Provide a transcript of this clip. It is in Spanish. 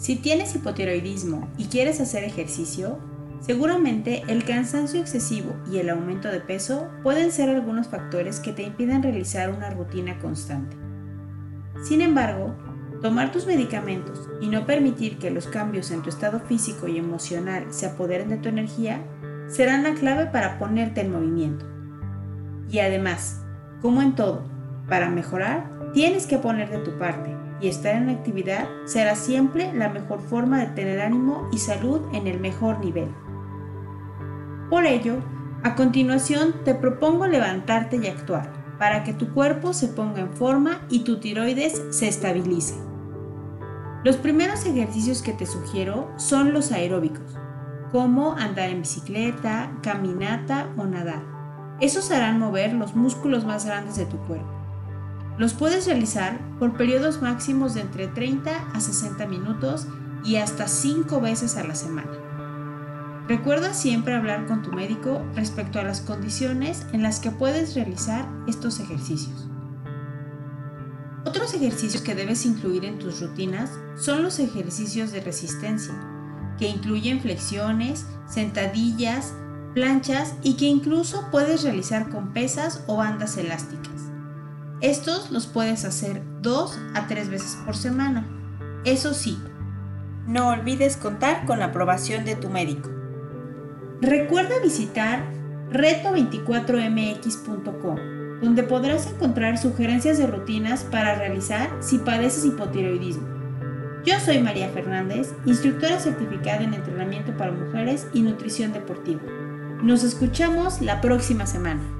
Si tienes hipotiroidismo y quieres hacer ejercicio, seguramente el cansancio excesivo y el aumento de peso pueden ser algunos factores que te impiden realizar una rutina constante. Sin embargo, tomar tus medicamentos y no permitir que los cambios en tu estado físico y emocional se apoderen de tu energía serán la clave para ponerte en movimiento. Y además, como en todo, para mejorar, tienes que poner de tu parte y estar en actividad será siempre la mejor forma de tener ánimo y salud en el mejor nivel. Por ello, a continuación te propongo levantarte y actuar para que tu cuerpo se ponga en forma y tu tiroides se estabilice. Los primeros ejercicios que te sugiero son los aeróbicos, como andar en bicicleta, caminata o nadar. Esos harán mover los músculos más grandes de tu cuerpo. Los puedes realizar por periodos máximos de entre 30 a 60 minutos y hasta 5 veces a la semana. Recuerda siempre hablar con tu médico respecto a las condiciones en las que puedes realizar estos ejercicios. Otros ejercicios que debes incluir en tus rutinas son los ejercicios de resistencia, que incluyen flexiones, sentadillas, planchas y que incluso puedes realizar con pesas o bandas elásticas. Estos los puedes hacer dos a tres veces por semana. Eso sí, no olvides contar con la aprobación de tu médico. Recuerda visitar reto24mx.com, donde podrás encontrar sugerencias de rutinas para realizar si padeces hipotiroidismo. Yo soy María Fernández, instructora certificada en entrenamiento para mujeres y nutrición deportiva. Nos escuchamos la próxima semana.